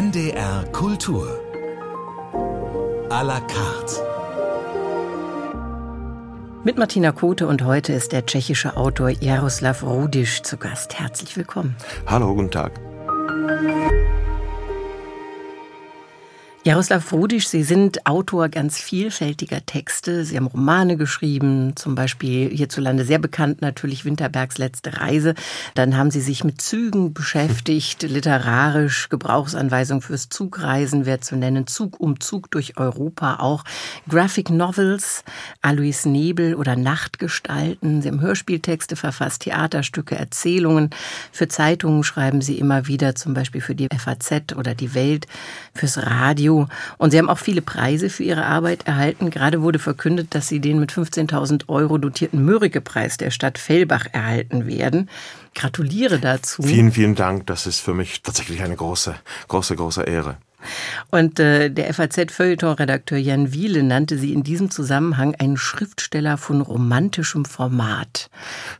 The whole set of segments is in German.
NDR Kultur. A la carte. Mit Martina Kote und heute ist der tschechische Autor Jaroslav Rudisch zu Gast. Herzlich willkommen. Hallo, guten Tag. Jaroslav Rudisch, Sie sind Autor ganz vielfältiger Texte. Sie haben Romane geschrieben, zum Beispiel hierzulande sehr bekannt natürlich Winterbergs letzte Reise. Dann haben Sie sich mit Zügen beschäftigt, literarisch, Gebrauchsanweisung fürs Zugreisen wäre zu nennen, Zug um Zug durch Europa auch, Graphic Novels, Alois Nebel oder Nachtgestalten. Sie haben Hörspieltexte verfasst, Theaterstücke, Erzählungen. Für Zeitungen schreiben Sie immer wieder, zum Beispiel für die FAZ oder die Welt, fürs Radio. Und Sie haben auch viele Preise für Ihre Arbeit erhalten. Gerade wurde verkündet, dass Sie den mit 15.000 Euro dotierten Mörike-Preis der Stadt Fellbach erhalten werden. Gratuliere dazu. Vielen, vielen Dank. Das ist für mich tatsächlich eine große, große, große Ehre. Und äh, der FAZ-Feuilleton-Redakteur Jan Wiele nannte sie in diesem Zusammenhang einen Schriftsteller von romantischem Format.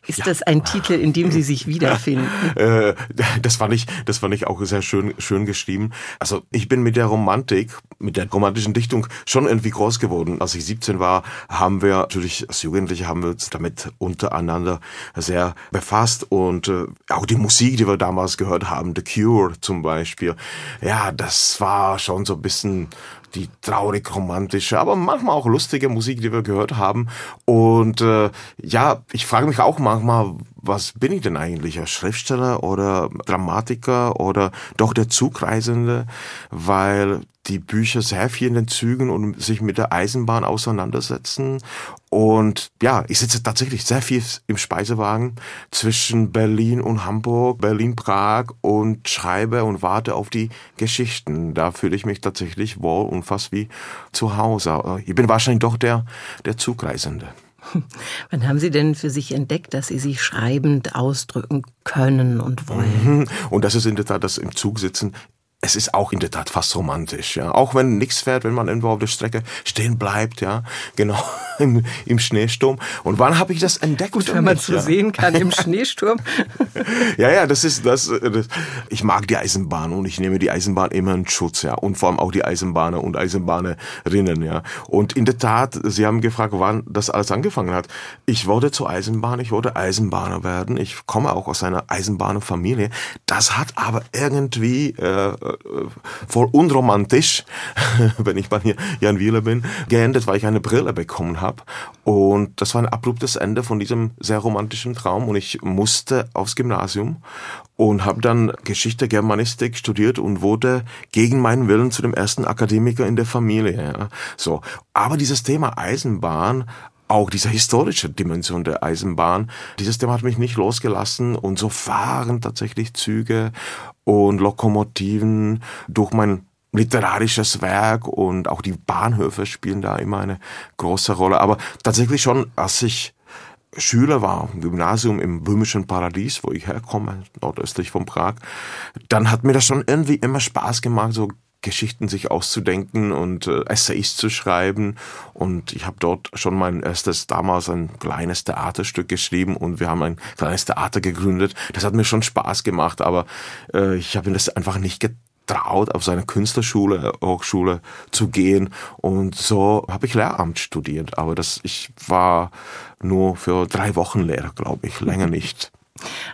Ist ja. das ein Titel, in dem Sie sich wiederfinden? äh, das fand ich, das fand ich auch sehr schön, schön geschrieben. Also ich bin mit der Romantik, mit der romantischen Dichtung schon irgendwie groß geworden. Als ich 17 war, haben wir natürlich als Jugendliche haben wir uns damit untereinander sehr befasst und äh, auch die Musik, die wir damals gehört haben, The Cure zum Beispiel. Ja, das war war schon so ein bisschen die traurig romantische, aber manchmal auch lustige Musik, die wir gehört haben. Und äh, ja, ich frage mich auch manchmal, was bin ich denn eigentlich? Ein Schriftsteller oder Dramatiker oder doch der Zugreisende? Weil die Bücher sehr viel in den Zügen und sich mit der Eisenbahn auseinandersetzen. Und ja, ich sitze tatsächlich sehr viel im Speisewagen zwischen Berlin und Hamburg, Berlin-Prag und schreibe und warte auf die Geschichten. Da fühle ich mich tatsächlich wohl und fast wie zu Hause. Ich bin wahrscheinlich doch der, der Zugreisende. Wann haben Sie denn für sich entdeckt, dass Sie sich schreibend ausdrücken können und wollen? Mhm. Und das ist in der Tat das im Zug sitzen es ist auch in der Tat fast romantisch, ja. Auch wenn nichts fährt, wenn man irgendwo auf der Strecke stehen bleibt, ja. Genau, im, im Schneesturm. Und wann habe ich das entdeckt? Gut, wenn man zu ja? sehen kann im Schneesturm. ja, ja, das ist das, das. Ich mag die Eisenbahn und ich nehme die Eisenbahn immer in Schutz, ja. Und vor allem auch die Eisenbahner und Eisenbahnerinnen, ja. Und in der Tat, Sie haben gefragt, wann das alles angefangen hat. Ich wurde zur Eisenbahn, ich wollte Eisenbahner werden. Ich komme auch aus einer Eisenbahnerfamilie. Das hat aber irgendwie äh, äh, voll unromantisch, wenn ich bei Jan Wieler bin, geendet, weil ich eine Brille bekommen habe. Und das war ein abruptes Ende von diesem sehr romantischen Traum und ich musste aufs Gymnasium und habe dann Geschichte, Germanistik studiert und wurde gegen meinen Willen zu dem ersten Akademiker in der Familie. Ja. So, aber dieses Thema Eisenbahn auch diese historische Dimension der Eisenbahn, dieses Thema hat mich nicht losgelassen und so fahren tatsächlich Züge und Lokomotiven durch mein literarisches Werk und auch die Bahnhöfe spielen da immer eine große Rolle. Aber tatsächlich schon, als ich Schüler war, im Gymnasium im böhmischen Paradies, wo ich herkomme, nordöstlich von Prag, dann hat mir das schon irgendwie immer Spaß gemacht, so Geschichten sich auszudenken und äh, Essays zu schreiben. Und ich habe dort schon mein erstes, damals ein kleines Theaterstück geschrieben und wir haben ein kleines Theater gegründet. Das hat mir schon Spaß gemacht, aber äh, ich habe mir das einfach nicht getraut, auf seine Künstlerschule, Hochschule zu gehen. Und so habe ich Lehramt studiert. Aber das, ich war nur für drei Wochen Lehrer, glaube ich, länger nicht.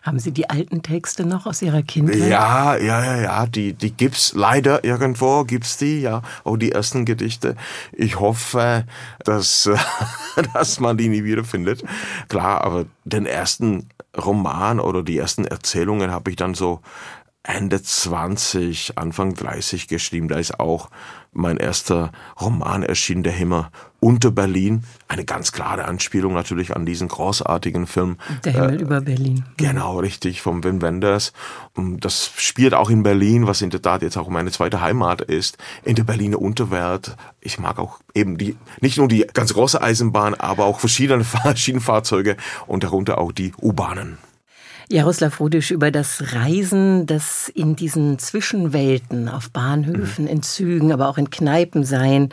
Haben Sie die alten Texte noch aus Ihrer Kindheit? Ja, ja, ja, ja, die, die gibt's leider irgendwo, gibt's die, ja, auch die ersten Gedichte. Ich hoffe, dass, dass man die nie wiederfindet. Klar, aber den ersten Roman oder die ersten Erzählungen habe ich dann so Ende 20, Anfang 30 geschrieben. Da ist auch mein erster Roman erschienen, Der Himmel unter Berlin. Eine ganz klare Anspielung natürlich an diesen großartigen Film. Der Himmel äh, über Berlin. Genau, richtig, vom Wim Wenders. Das spielt auch in Berlin, was in der Tat jetzt auch meine zweite Heimat ist, in der Berliner Unterwelt. Ich mag auch eben die, nicht nur die ganz große Eisenbahn, aber auch verschiedene Schienenfahrzeuge und darunter auch die U-Bahnen. Jaroslav Rudisch über das Reisen, das in diesen Zwischenwelten auf Bahnhöfen, mhm. in Zügen, aber auch in Kneipen sein,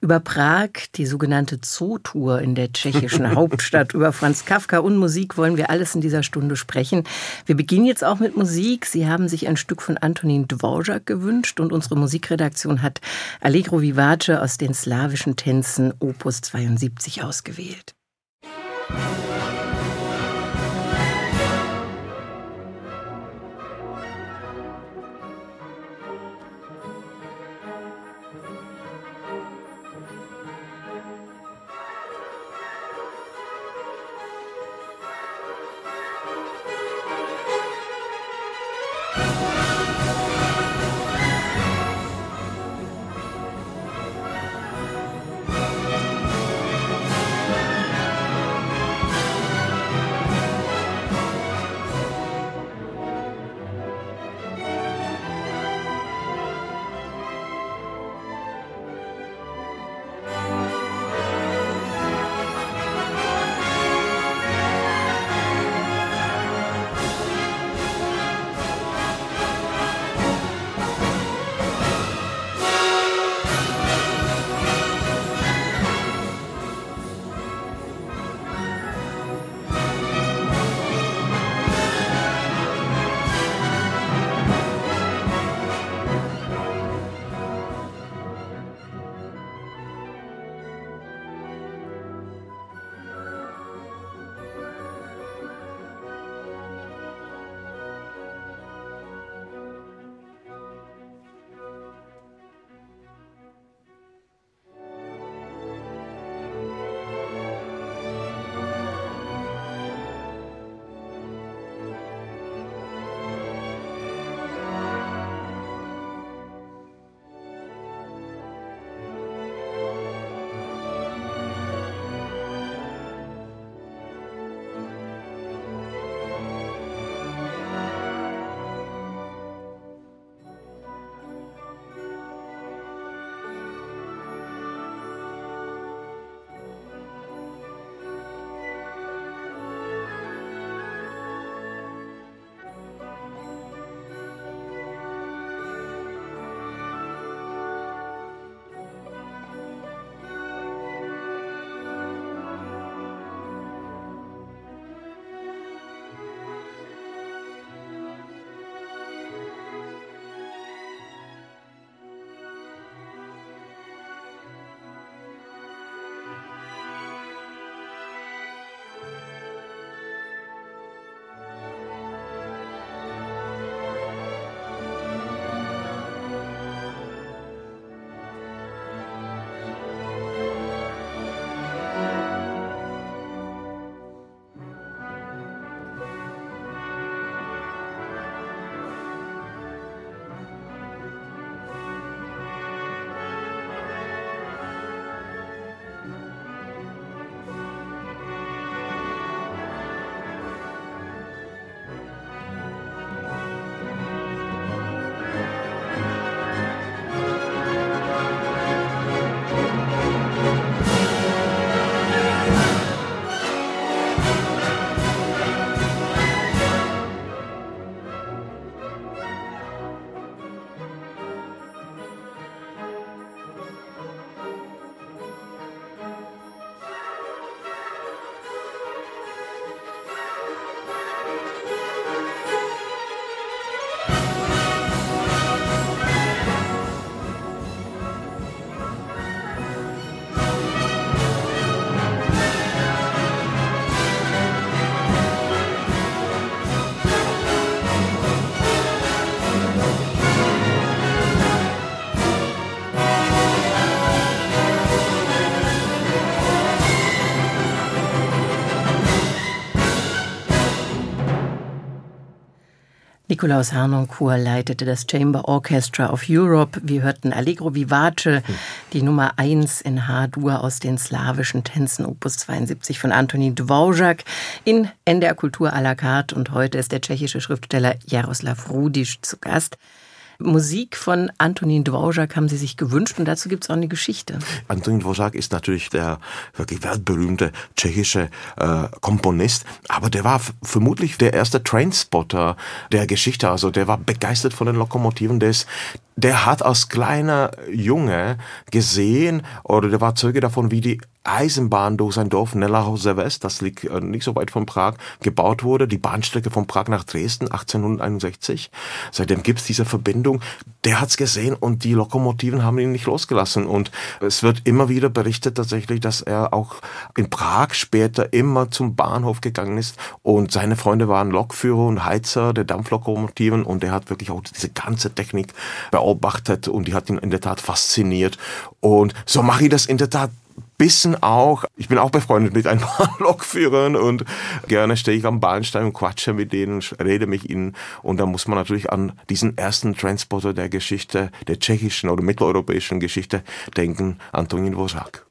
über Prag, die sogenannte Zootour in der tschechischen Hauptstadt, über Franz Kafka und Musik wollen wir alles in dieser Stunde sprechen. Wir beginnen jetzt auch mit Musik. Sie haben sich ein Stück von Antonin Dvorak gewünscht und unsere Musikredaktion hat Allegro Vivace aus den slawischen Tänzen Opus 72 ausgewählt. Nikolaus Harnoncourt leitete das Chamber Orchestra of Europe. Wir hörten Allegro Vivace, die Nummer 1 in H-Dur aus den slawischen Tänzen, Opus 72 von Antonin Dvorak in NDR Kultur à la carte. Und heute ist der tschechische Schriftsteller Jaroslav Rudisch zu Gast. Musik von Antonin Dvorak haben Sie sich gewünscht und dazu gibt es auch eine Geschichte. Antonin Dvorak ist natürlich der wirklich weltberühmte tschechische äh, Komponist, aber der war vermutlich der erste Trainspotter der Geschichte. Also der war begeistert von den Lokomotiven. Der, der hat als kleiner Junge gesehen oder der war Zeuge davon, wie die Eisenbahn durch sein Dorf Nellerhauser West, das liegt äh, nicht so weit von Prag, gebaut wurde. Die Bahnstrecke von Prag nach Dresden 1861. Seitdem gibt's diese Verbindung. Der hat's gesehen und die Lokomotiven haben ihn nicht losgelassen. Und es wird immer wieder berichtet tatsächlich, dass er auch in Prag später immer zum Bahnhof gegangen ist und seine Freunde waren Lokführer und Heizer der Dampflokomotiven und er hat wirklich auch diese ganze Technik beobachtet und die hat ihn in der Tat fasziniert. Und so mache ich das in der Tat bisschen auch, ich bin auch befreundet mit ein paar Lokführern und gerne stehe ich am Bahnsteig und quatsche mit denen, rede mit ihnen und da muss man natürlich an diesen ersten Transporter der Geschichte, der tschechischen oder mitteleuropäischen Geschichte denken, Antonin Wosak.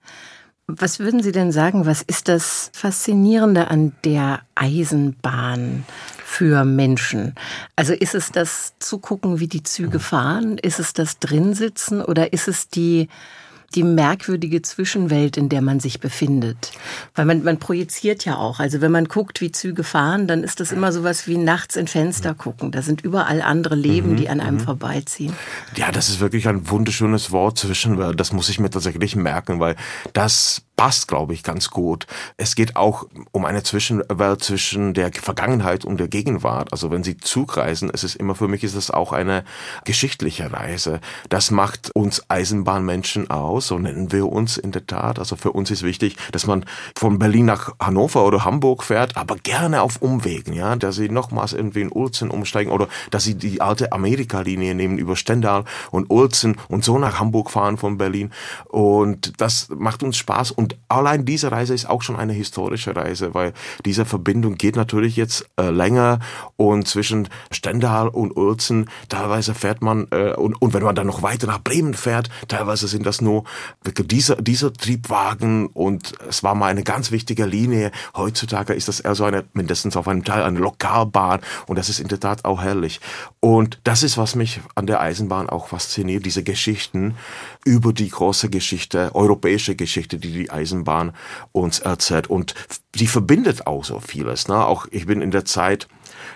Was würden Sie denn sagen, was ist das Faszinierende an der Eisenbahn für Menschen? Also ist es das Zugucken, wie die Züge fahren? Ist es das Drinsitzen oder ist es die die merkwürdige Zwischenwelt, in der man sich befindet. Weil man, man projiziert ja auch. Also wenn man guckt, wie Züge fahren, dann ist das immer sowas wie nachts in Fenster gucken. Da sind überall andere Leben, mhm, die an einem mhm. vorbeiziehen. Ja, das ist wirklich ein wunderschönes Wort Zwischenwelt. Das muss ich mir tatsächlich merken, weil das passt, glaube ich, ganz gut. Es geht auch um eine Zwischenwelt zwischen der Vergangenheit und der Gegenwart. Also wenn Sie zugreisen, es ist immer für mich ist es auch eine geschichtliche Reise. Das macht uns Eisenbahnmenschen aus, so nennen wir uns in der Tat. Also für uns ist wichtig, dass man von Berlin nach Hannover oder Hamburg fährt, aber gerne auf Umwegen, ja, dass Sie nochmals irgendwie in Ulzen umsteigen oder dass Sie die alte Amerika-Linie nehmen über Stendal und Ulzen und so nach Hamburg fahren von Berlin. Und das macht uns Spaß und und allein diese Reise ist auch schon eine historische Reise, weil diese Verbindung geht natürlich jetzt äh, länger und zwischen Stendal und Uelzen teilweise fährt man äh, und, und wenn man dann noch weiter nach Bremen fährt, teilweise sind das nur wirklich diese, diese Triebwagen und es war mal eine ganz wichtige Linie. Heutzutage ist das eher so eine, mindestens auf einem Teil, eine Lokalbahn und das ist in der Tat auch herrlich. Und das ist, was mich an der Eisenbahn auch fasziniert, diese Geschichten über die große Geschichte, europäische Geschichte, die die Eisenbahn uns erzählt. Und die verbindet auch so vieles. Ne? Auch ich bin in der Zeit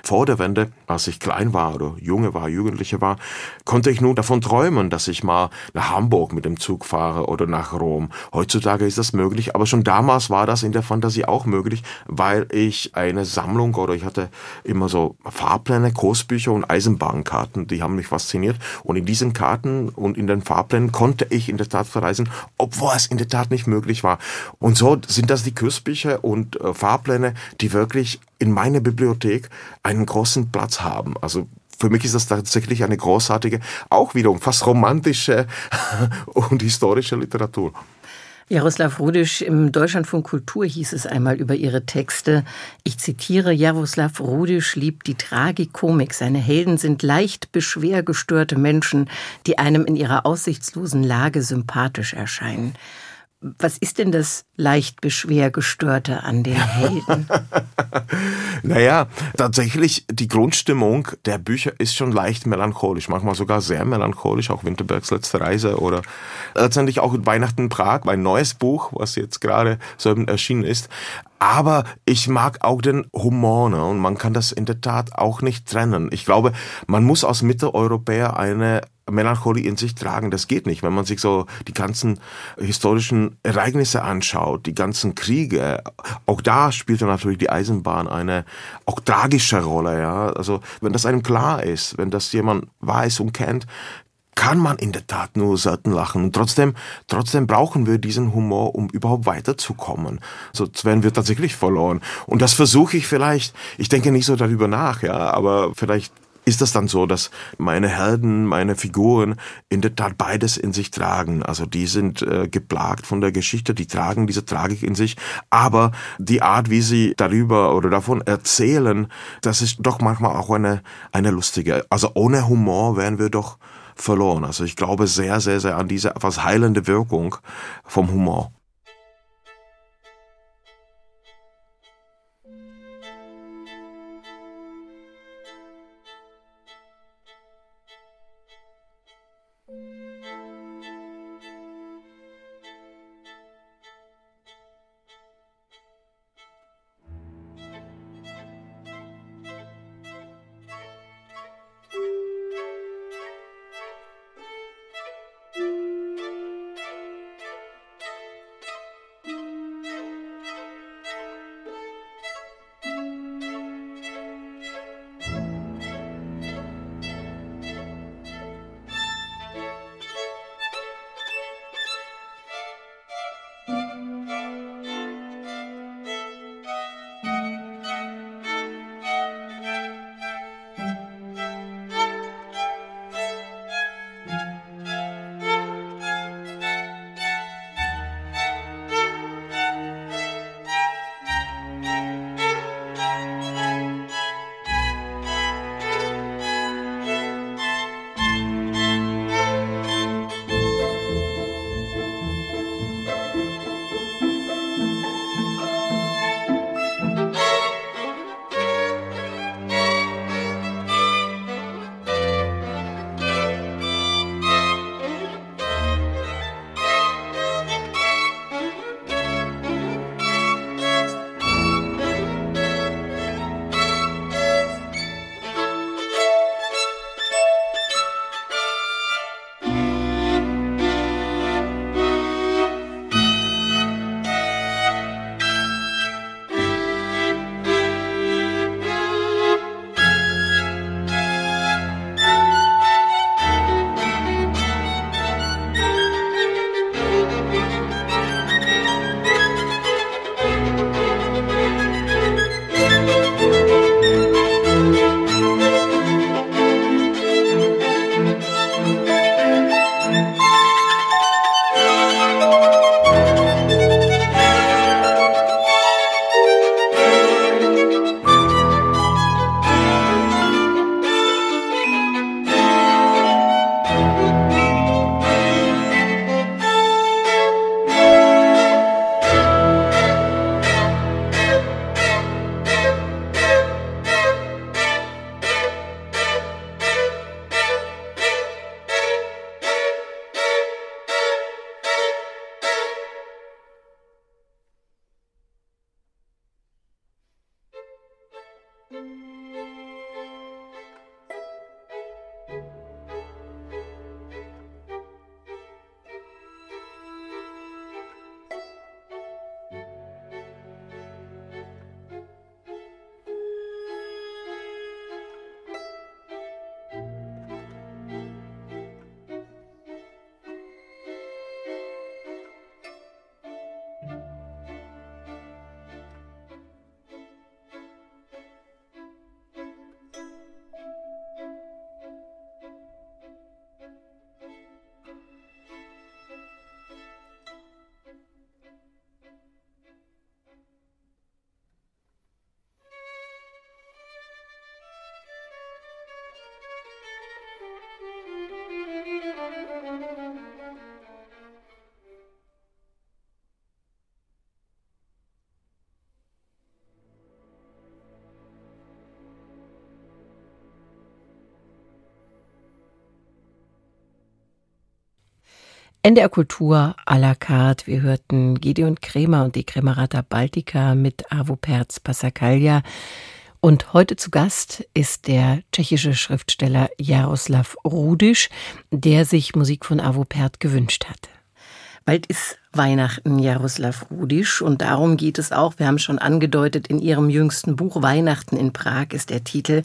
vor der Wende, als ich klein war oder junge war, Jugendliche war, konnte ich nur davon träumen, dass ich mal nach Hamburg mit dem Zug fahre oder nach Rom. Heutzutage ist das möglich, aber schon damals war das in der Fantasie auch möglich, weil ich eine Sammlung oder ich hatte immer so Fahrpläne, Kursbücher und Eisenbahnkarten, die haben mich fasziniert. Und in diesen Karten und in den Fahrplänen konnte ich in der Tat verreisen, obwohl es in der Tat nicht möglich war. Und so sind das die Kursbücher und äh, Fahrpläne, die wirklich in meiner Bibliothek einen großen Platz haben. Also für mich ist das tatsächlich eine großartige, auch wiederum fast romantische und historische Literatur. Jaroslav Rudisch, im Deutschlandfunk Kultur hieß es einmal über ihre Texte, ich zitiere, Jaroslav Rudisch liebt die Tragikomik. Seine Helden sind leicht beschwergestörte Menschen, die einem in ihrer aussichtslosen Lage sympathisch erscheinen. Was ist denn das leicht Beschwergestörte an den Helden? naja, tatsächlich, die Grundstimmung der Bücher ist schon leicht melancholisch, manchmal sogar sehr melancholisch, auch Winterbergs letzte Reise oder letztendlich auch Weihnachten in Prag, mein neues Buch, was jetzt gerade so erschienen ist. Aber ich mag auch den Humor ne? und man kann das in der Tat auch nicht trennen. Ich glaube, man muss als Mitteleuropäer eine Melancholie in sich tragen. Das geht nicht, wenn man sich so die ganzen historischen Ereignisse anschaut, die ganzen Kriege. Auch da spielt natürlich die Eisenbahn eine auch tragische Rolle. Ja, also wenn das einem klar ist, wenn das jemand weiß und kennt, kann man in der Tat nur selten lachen. Und trotzdem, trotzdem brauchen wir diesen Humor, um überhaupt weiterzukommen. Sonst werden wir tatsächlich verloren. Und das versuche ich vielleicht, ich denke nicht so darüber nach, ja, aber vielleicht ist das dann so, dass meine Helden, meine Figuren in der Tat beides in sich tragen. Also die sind äh, geplagt von der Geschichte, die tragen diese Tragik in sich, aber die Art, wie sie darüber oder davon erzählen, das ist doch manchmal auch eine, eine lustige. Also ohne Humor wären wir doch verloren. Also ich glaube sehr, sehr, sehr an diese etwas heilende Wirkung vom Humor. NDR Kultur à la carte. Wir hörten Gideon Kremer und die Kremerata Baltica mit Avo Perz Passacaglia. Und heute zu Gast ist der tschechische Schriftsteller Jaroslav Rudisch, der sich Musik von Avo Pert gewünscht hatte. Bald ist Weihnachten, Jaroslav Rudisch, und darum geht es auch. Wir haben schon angedeutet, in Ihrem jüngsten Buch Weihnachten in Prag ist der Titel.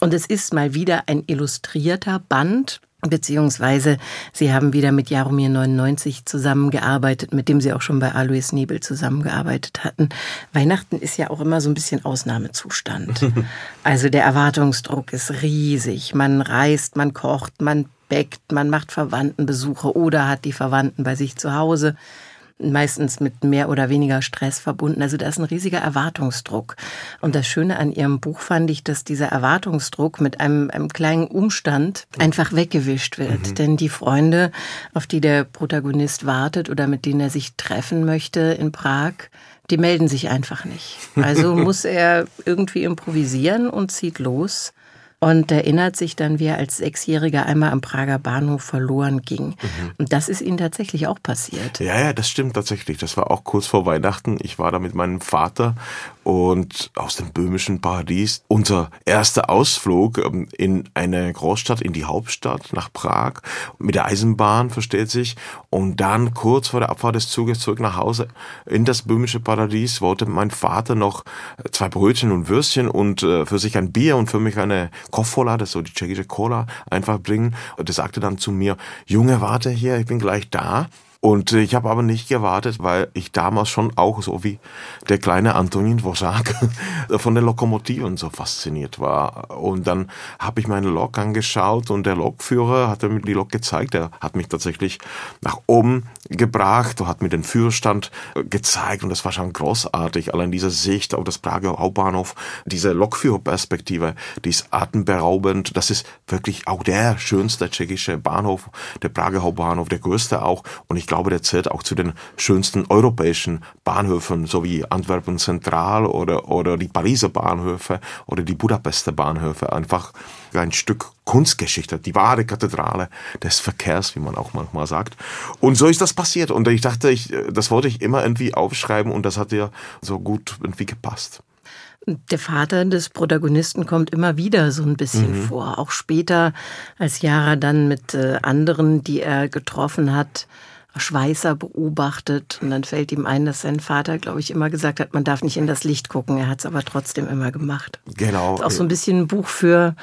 Und es ist mal wieder ein illustrierter Band, Beziehungsweise Sie haben wieder mit Jaromir 99 zusammengearbeitet, mit dem Sie auch schon bei Alois Nebel zusammengearbeitet hatten. Weihnachten ist ja auch immer so ein bisschen Ausnahmezustand. Also der Erwartungsdruck ist riesig. Man reist, man kocht, man bäckt, man macht Verwandtenbesuche oder hat die Verwandten bei sich zu Hause meistens mit mehr oder weniger Stress verbunden. Also da ist ein riesiger Erwartungsdruck. Und das Schöne an Ihrem Buch fand ich, dass dieser Erwartungsdruck mit einem, einem kleinen Umstand einfach weggewischt wird. Mhm. Denn die Freunde, auf die der Protagonist wartet oder mit denen er sich treffen möchte in Prag, die melden sich einfach nicht. Also muss er irgendwie improvisieren und zieht los und erinnert sich dann, wie er als Sechsjähriger einmal am Prager Bahnhof verloren ging. Mhm. Und das ist ihm tatsächlich auch passiert. Ja, ja, das stimmt tatsächlich. Das war auch kurz vor Weihnachten. Ich war da mit meinem Vater und aus dem böhmischen Paradies. Unser erster Ausflug ähm, in eine Großstadt, in die Hauptstadt, nach Prag, mit der Eisenbahn, versteht sich. Und dann kurz vor der Abfahrt des Zuges zurück nach Hause in das böhmische Paradies wollte mein Vater noch zwei Brötchen und Würstchen und äh, für sich ein Bier und für mich eine Koffola, das ist so die tschechische Cola, einfach bringen. Und er sagte dann zu mir, Junge, warte hier, ich bin gleich da. Und ich habe aber nicht gewartet, weil ich damals schon auch so wie der kleine Antonin Dvořák von den Lokomotiven so fasziniert war. Und dann habe ich meine Lok angeschaut und der Lokführer hat mir die Lok gezeigt. Er hat mich tatsächlich nach oben gebracht und hat mir den Führerstand gezeigt und das war schon großartig. Allein diese Sicht auf das Prager Hauptbahnhof, diese Lokführerperspektive, die ist atemberaubend. Das ist wirklich auch der schönste tschechische Bahnhof, der Prager Hauptbahnhof, der größte auch. Und ich glaube, der zählt auch zu den schönsten europäischen Bahnhöfen, so wie Antwerpen Zentral oder, oder die Pariser Bahnhöfe oder die Budapester Bahnhöfe. Einfach ein Stück Kunstgeschichte, die wahre Kathedrale des Verkehrs, wie man auch manchmal sagt. Und so ist das passiert. Und ich dachte, ich, das wollte ich immer irgendwie aufschreiben und das hat ja so gut irgendwie gepasst. Der Vater des Protagonisten kommt immer wieder so ein bisschen mhm. vor. Auch später, als Jara dann mit äh, anderen, die er getroffen hat, Schweißer beobachtet und dann fällt ihm ein, dass sein Vater, glaube ich, immer gesagt hat, man darf nicht in das Licht gucken. Er hat es aber trotzdem immer gemacht. Genau. Ist auch so ein bisschen ein Buch für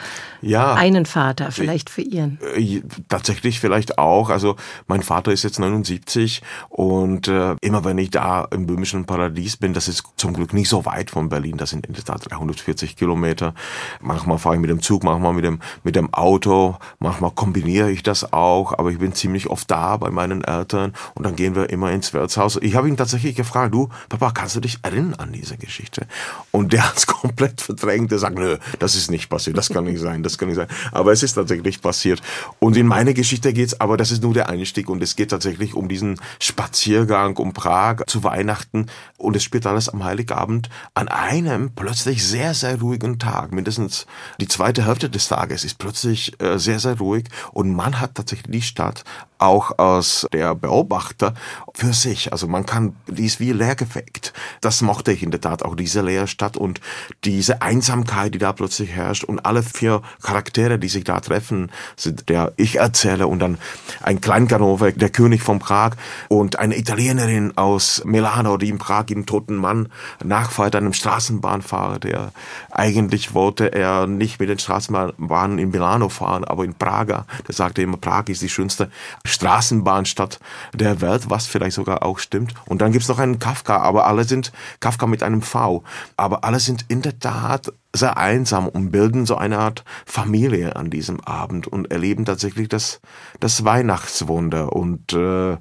ja, einen Vater, vielleicht für ihren. Äh, tatsächlich vielleicht auch. Also mein Vater ist jetzt 79 und äh, immer wenn ich da im böhmischen Paradies bin, das ist zum Glück nicht so weit von Berlin, das sind in der Tat 340 Kilometer. Manchmal fahre ich mit dem Zug, manchmal mit dem, mit dem Auto, manchmal kombiniere ich das auch, aber ich bin ziemlich oft da bei meinen Eltern Eltern und dann gehen wir immer ins Wirtshaus. Ich habe ihn tatsächlich gefragt, du, Papa, kannst du dich erinnern an diese Geschichte? Und der hat es komplett verdrängt. Der sagt, nö, das ist nicht passiert, das kann nicht sein, das kann nicht sein. Aber es ist tatsächlich passiert. Und in meine Geschichte geht's, aber das ist nur der Einstieg und es geht tatsächlich um diesen Spaziergang um Prag zu Weihnachten und es spielt alles am Heiligabend an einem plötzlich sehr, sehr ruhigen Tag. Mindestens die zweite Hälfte des Tages ist plötzlich äh, sehr, sehr ruhig und man hat tatsächlich die Stadt auch aus der Beobachter für sich. Also man kann, die ist wie leergefegt. Das mochte ich in der Tat auch, diese leere Stadt und diese Einsamkeit, die da plötzlich herrscht und alle vier Charaktere, die sich da treffen, sind der Ich-Erzähler und dann ein Kleinganove, der König von Prag und eine Italienerin aus Milano, die in Prag im toten Mann nachfeiert, einem Straßenbahnfahrer, der eigentlich wollte er nicht mit den Straßenbahnen in Milano fahren, aber in Prager. Der sagte immer, Prag ist die schönste Straßenbahnstadt der Welt, was vielleicht sogar auch stimmt. Und dann gibt's noch einen Kafka, aber alle sind Kafka mit einem V. Aber alle sind in der Tat sehr einsam und bilden so eine Art Familie an diesem Abend und erleben tatsächlich das, das Weihnachtswunder. Und äh,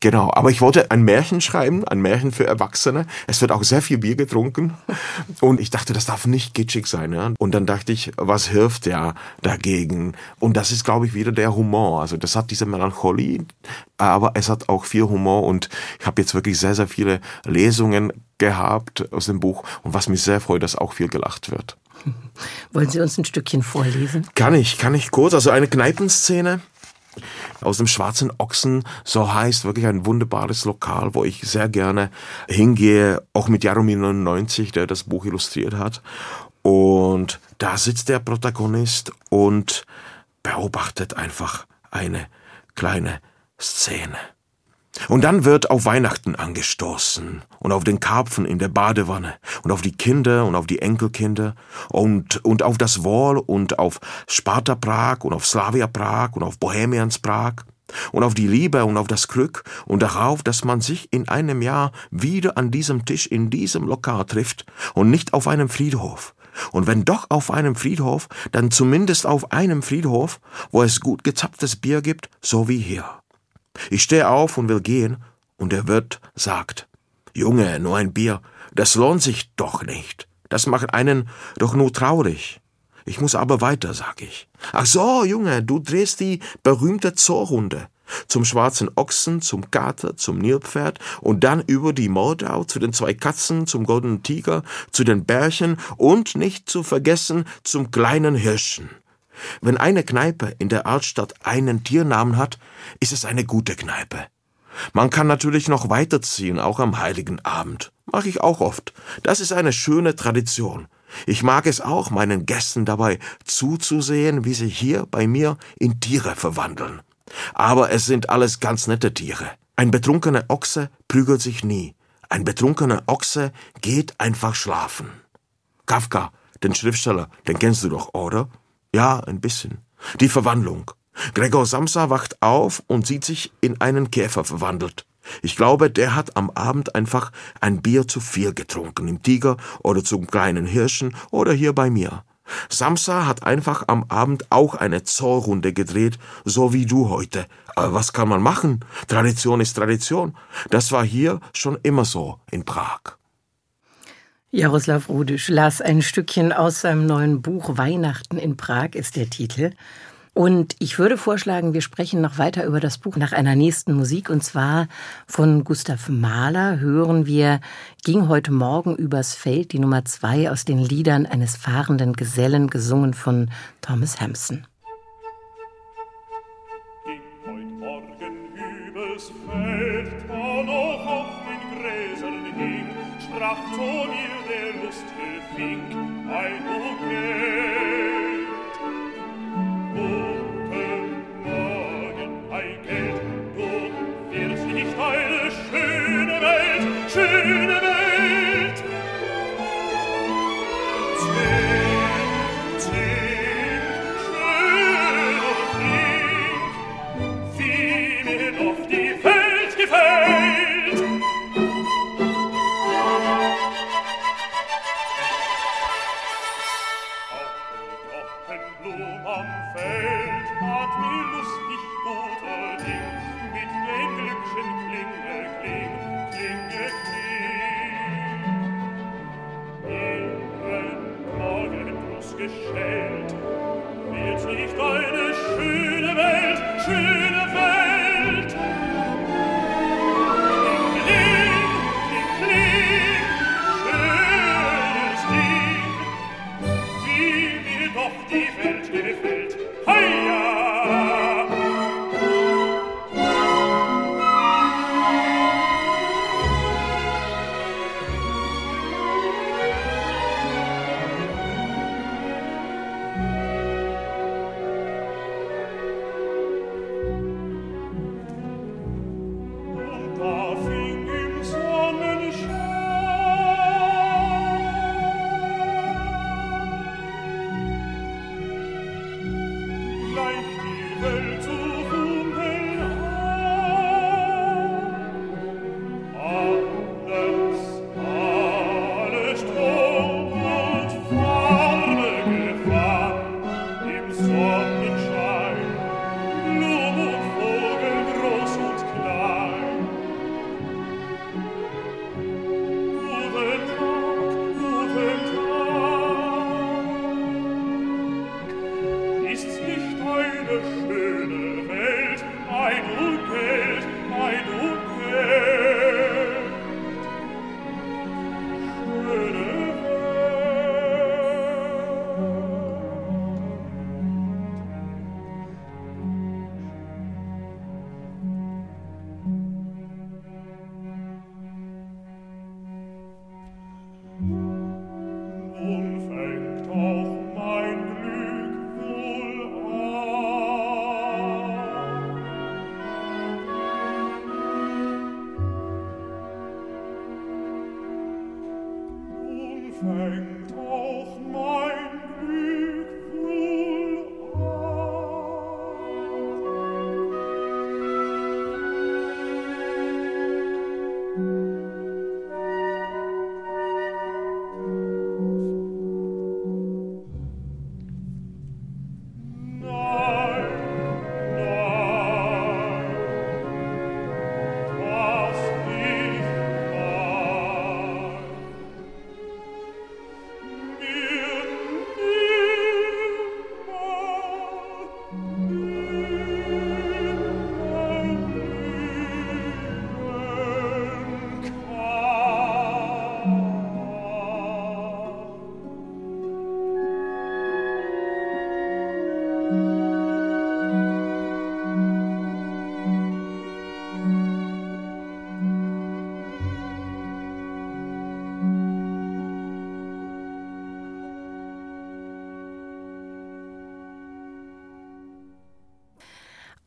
genau, aber ich wollte ein Märchen schreiben, ein Märchen für Erwachsene. Es wird auch sehr viel Bier getrunken und ich dachte, das darf nicht kitschig sein. Ja? Und dann dachte ich, was hilft ja dagegen? Und das ist, glaube ich, wieder der Humor. Also das hat diese Melancholie, aber es hat auch viel Humor und ich habe jetzt wirklich sehr, sehr viele Lesungen gehabt aus dem Buch und was mich sehr freut, dass auch viel gelacht wird. Wollen Sie uns ein Stückchen vorlesen? Kann ich, kann ich kurz. Also eine Kneipenszene aus dem Schwarzen Ochsen, so heißt wirklich ein wunderbares Lokal, wo ich sehr gerne hingehe, auch mit Jaromir 99, der das Buch illustriert hat. Und da sitzt der Protagonist und beobachtet einfach eine kleine Szene. Und dann wird auf Weihnachten angestoßen und auf den Karpfen in der Badewanne und auf die Kinder und auf die Enkelkinder und, und auf das Wohl und auf Sparta Prag und auf Slavia Prag und auf Bohemians Prag und auf die Liebe und auf das Glück und darauf, dass man sich in einem Jahr wieder an diesem Tisch in diesem Lokal trifft und nicht auf einem Friedhof. Und wenn doch auf einem Friedhof, dann zumindest auf einem Friedhof, wo es gut gezapftes Bier gibt, so wie hier. Ich stehe auf und will gehen, und der Wirt sagt, Junge, nur ein Bier, das lohnt sich doch nicht. Das macht einen doch nur traurig. Ich muss aber weiter, sag ich. Ach so, Junge, du drehst die berühmte Zoorrunde. Zum schwarzen Ochsen, zum Kater, zum Nilpferd und dann über die Moldau zu den zwei Katzen, zum goldenen Tiger, zu den Bärchen und nicht zu vergessen zum kleinen Hirschen. Wenn eine Kneipe in der Altstadt einen Tiernamen hat, ist es eine gute Kneipe. Man kann natürlich noch weiterziehen, auch am heiligen Abend. Mache ich auch oft. Das ist eine schöne Tradition. Ich mag es auch, meinen Gästen dabei zuzusehen, wie sie hier bei mir in Tiere verwandeln. Aber es sind alles ganz nette Tiere. Ein betrunkener Ochse prügelt sich nie. Ein betrunkener Ochse geht einfach schlafen. Kafka, den Schriftsteller, den kennst du doch, oder? Ja, ein bisschen. Die Verwandlung. Gregor Samsa wacht auf und sieht sich in einen Käfer verwandelt. Ich glaube, der hat am Abend einfach ein Bier zu viel getrunken, im Tiger oder zum kleinen Hirschen oder hier bei mir. Samsa hat einfach am Abend auch eine Zollrunde gedreht, so wie du heute. Aber was kann man machen? Tradition ist Tradition. Das war hier schon immer so in Prag. Jaroslav Rudisch las ein Stückchen aus seinem neuen Buch Weihnachten in Prag ist der Titel. Und ich würde vorschlagen, wir sprechen noch weiter über das Buch nach einer nächsten Musik. Und zwar von Gustav Mahler hören wir Ging heute Morgen übers Feld, die Nummer zwei aus den Liedern eines fahrenden Gesellen, gesungen von Thomas Hampson.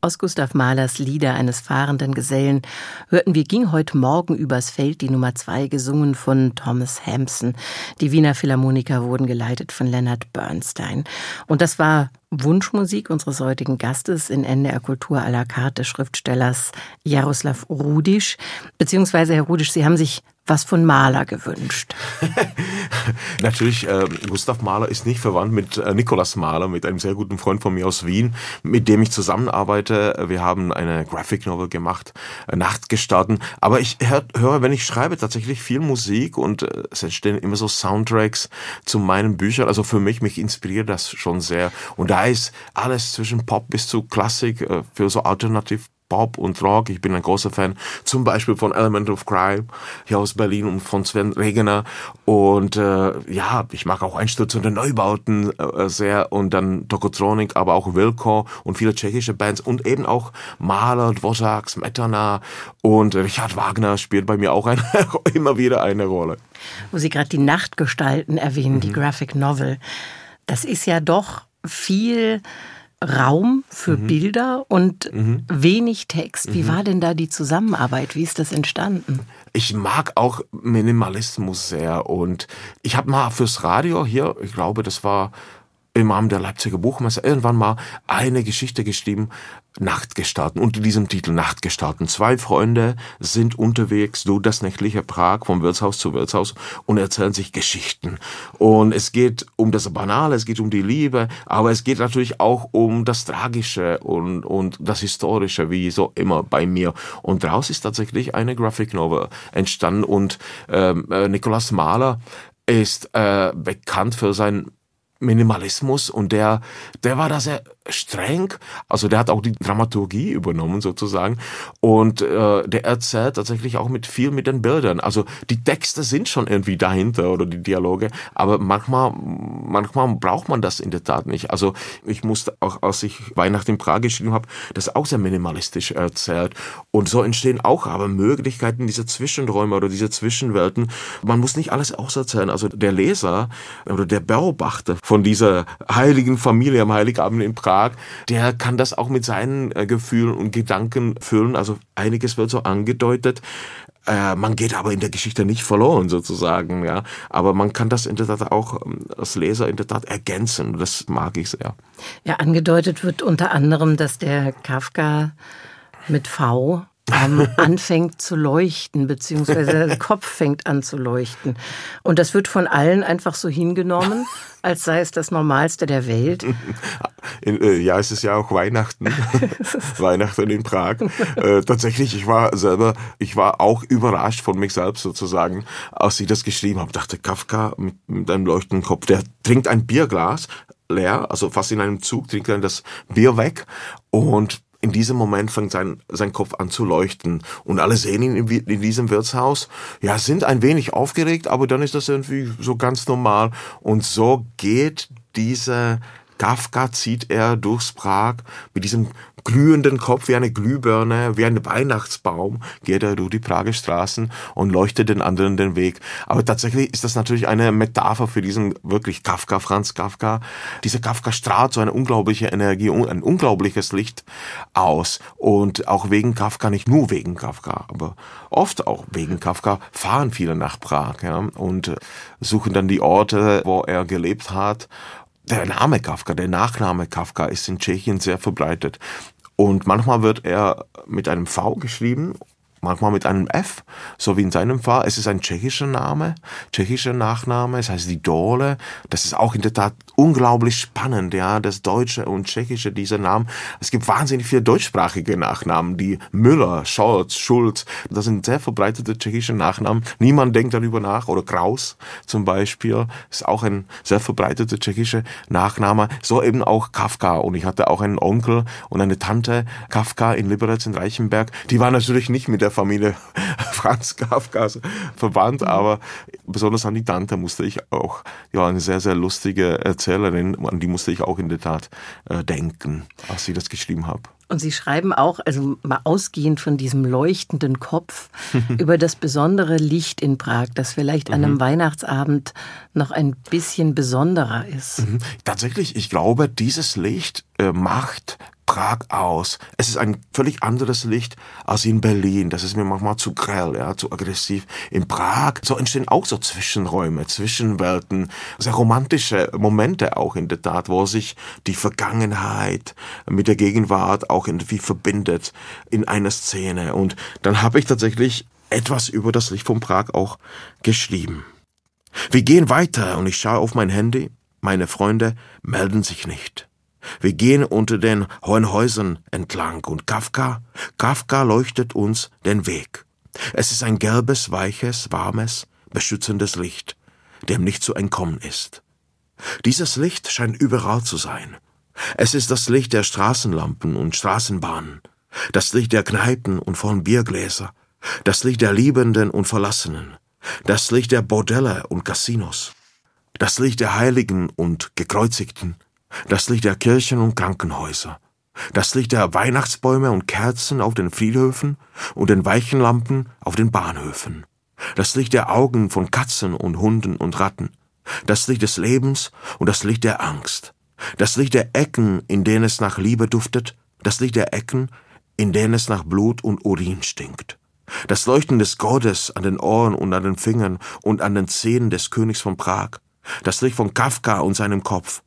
Aus Gustav Mahlers Lieder eines fahrenden Gesellen hörten wir Ging heute Morgen übers Feld die Nummer zwei, gesungen von Thomas Hampson. Die Wiener Philharmoniker wurden geleitet von Leonard Bernstein. Und das war Wunschmusik unseres heutigen Gastes in NDR Kultur à la carte des Schriftstellers Jaroslav Rudisch. Beziehungsweise, Herr Rudisch, Sie haben sich was von Mahler gewünscht. Natürlich, äh, Gustav Mahler ist nicht verwandt mit äh, Nikolaus Mahler, mit einem sehr guten Freund von mir aus Wien, mit dem ich zusammenarbeite. Wir haben eine Graphic Novel gemacht, äh, Nachtgestalten. Aber ich hör, höre, wenn ich schreibe, tatsächlich viel Musik und äh, es entstehen immer so Soundtracks zu meinen Büchern. Also für mich, mich inspiriert das schon sehr. Und da ist alles zwischen Pop bis zu Klassik äh, für so Alternativ Pop und Rock. Ich bin ein großer Fan zum Beispiel von Element of Crime hier aus Berlin und von Sven Regener. Und äh, ja, ich mag auch einstürzende Neubauten äh, sehr und dann Tokotronic, aber auch Wilco und viele tschechische Bands und eben auch Mahler, Dvořák, Smetana und Richard Wagner spielt bei mir auch eine, immer wieder eine Rolle. Wo Sie gerade die Nachtgestalten erwähnen, mhm. die Graphic Novel. Das ist ja doch viel Raum für mhm. Bilder und mhm. wenig Text. Wie mhm. war denn da die Zusammenarbeit? Wie ist das entstanden? Ich mag auch Minimalismus sehr und ich habe mal fürs Radio hier, ich glaube, das war im Rahmen der Leipziger Buchmesse irgendwann mal eine Geschichte geschrieben, Nachtgestalten, unter diesem Titel Nachtgestalten. Zwei Freunde sind unterwegs durch das nächtliche Prag vom Wirtshaus zu Wirtshaus und erzählen sich Geschichten. Und es geht um das Banale, es geht um die Liebe, aber es geht natürlich auch um das Tragische und, und das Historische, wie so immer bei mir. Und daraus ist tatsächlich eine Graphic Novel entstanden und ähm, äh, Nikolaus Mahler ist äh, bekannt für sein Minimalismus und der, der war da sehr streng. Also der hat auch die Dramaturgie übernommen sozusagen und äh, der erzählt tatsächlich auch mit viel mit den Bildern. Also die Texte sind schon irgendwie dahinter oder die Dialoge, aber manchmal manchmal braucht man das in der Tat nicht. Also ich musste auch, als ich Weihnachten in Prag geschrieben habe, das auch sehr minimalistisch erzählt und so entstehen auch aber Möglichkeiten diese Zwischenräume oder diese Zwischenwelten. Man muss nicht alles auserzählen. Also der Leser oder der Beobachter von dieser heiligen Familie am Heiligabend in Prag Prag, der kann das auch mit seinen äh, Gefühlen und Gedanken füllen. Also einiges wird so angedeutet. Äh, man geht aber in der Geschichte nicht verloren sozusagen, ja. Aber man kann das in der Tat auch ähm, als Leser in der Tat ergänzen. Das mag ich sehr. Ja, angedeutet wird unter anderem, dass der Kafka mit V ähm, anfängt zu leuchten, beziehungsweise der Kopf fängt an zu leuchten. Und das wird von allen einfach so hingenommen, als sei es das Normalste der Welt. In, äh, ja, es ist ja auch Weihnachten. Weihnachten in Prag. Äh, tatsächlich, ich war selber, ich war auch überrascht von mich selbst sozusagen, als ich das geschrieben habe. Dachte, Kafka mit, mit einem leuchtenden Kopf, der trinkt ein Bierglas leer, also fast in einem Zug, trinkt dann das Bier weg und in diesem Moment fängt sein, sein Kopf an zu leuchten. Und alle sehen ihn in, in, diesem Wirtshaus, ja, sind ein wenig aufgeregt, aber dann ist das irgendwie so ganz normal. Und so geht diese Kafka zieht er durchs Prag mit diesem glühenden Kopf wie eine Glühbirne, wie ein Weihnachtsbaum, geht er durch die Prager Straßen und leuchtet den anderen den Weg. Aber tatsächlich ist das natürlich eine Metapher für diesen wirklich Kafka, Franz Kafka. Dieser Kafka strahlt so eine unglaubliche Energie, ein unglaubliches Licht aus. Und auch wegen Kafka, nicht nur wegen Kafka, aber oft auch wegen Kafka, fahren viele nach Prag ja, und suchen dann die Orte, wo er gelebt hat der Name Kafka, der Nachname Kafka ist in Tschechien sehr verbreitet. Und manchmal wird er mit einem V geschrieben manchmal mit einem F, so wie in seinem Fall. Es ist ein tschechischer Name, tschechischer Nachname, es heißt die Dole. Das ist auch in der Tat unglaublich spannend, ja, das Deutsche und Tschechische, dieser Name. Es gibt wahnsinnig viele deutschsprachige Nachnamen, die Müller, Scholz, Schulz, das sind sehr verbreitete tschechische Nachnamen. Niemand denkt darüber nach, oder Kraus zum Beispiel, ist auch ein sehr verbreiteter tschechischer Nachname. So eben auch Kafka. Und ich hatte auch einen Onkel und eine Tante, Kafka in Liberec in Reichenberg. Die war natürlich nicht mit der der Familie Franz Kafkas verwandt, aber besonders an die Tante musste ich auch, ja, eine sehr, sehr lustige Erzählerin, an die musste ich auch in der Tat äh, denken, als ich das geschrieben habe. Und Sie schreiben auch, also mal ausgehend von diesem leuchtenden Kopf, über das besondere Licht in Prag, das vielleicht an einem mhm. Weihnachtsabend noch ein bisschen besonderer ist. Mhm. Tatsächlich, ich glaube, dieses Licht äh, macht Prag aus. Es ist ein völlig anderes Licht als in Berlin. Das ist mir manchmal zu grell, ja, zu aggressiv. In Prag, so entstehen auch so Zwischenräume, Zwischenwelten, sehr romantische Momente auch in der Tat, wo sich die Vergangenheit mit der Gegenwart auch irgendwie verbindet in einer Szene. Und dann habe ich tatsächlich etwas über das Licht von Prag auch geschrieben. Wir gehen weiter und ich schaue auf mein Handy. Meine Freunde melden sich nicht. Wir gehen unter den hohen Häusern entlang und Kafka, Kafka leuchtet uns den Weg. Es ist ein gelbes, weiches, warmes, beschützendes Licht, dem nicht zu entkommen ist. Dieses Licht scheint überall zu sein. Es ist das Licht der Straßenlampen und Straßenbahnen, das Licht der Kneipen und von Biergläser, das Licht der Liebenden und Verlassenen, das Licht der Bordelle und Casinos, das Licht der Heiligen und Gekreuzigten, das Licht der Kirchen und Krankenhäuser, das Licht der Weihnachtsbäume und Kerzen auf den Friedhöfen und den Weichenlampen auf den Bahnhöfen, das Licht der Augen von Katzen und Hunden und Ratten, das Licht des Lebens und das Licht der Angst, das Licht der Ecken, in denen es nach Liebe duftet, das Licht der Ecken, in denen es nach Blut und Urin stinkt. Das Leuchten des Gottes an den Ohren und an den Fingern und an den Zähnen des Königs von Prag. Das Licht von Kafka und seinem Kopf.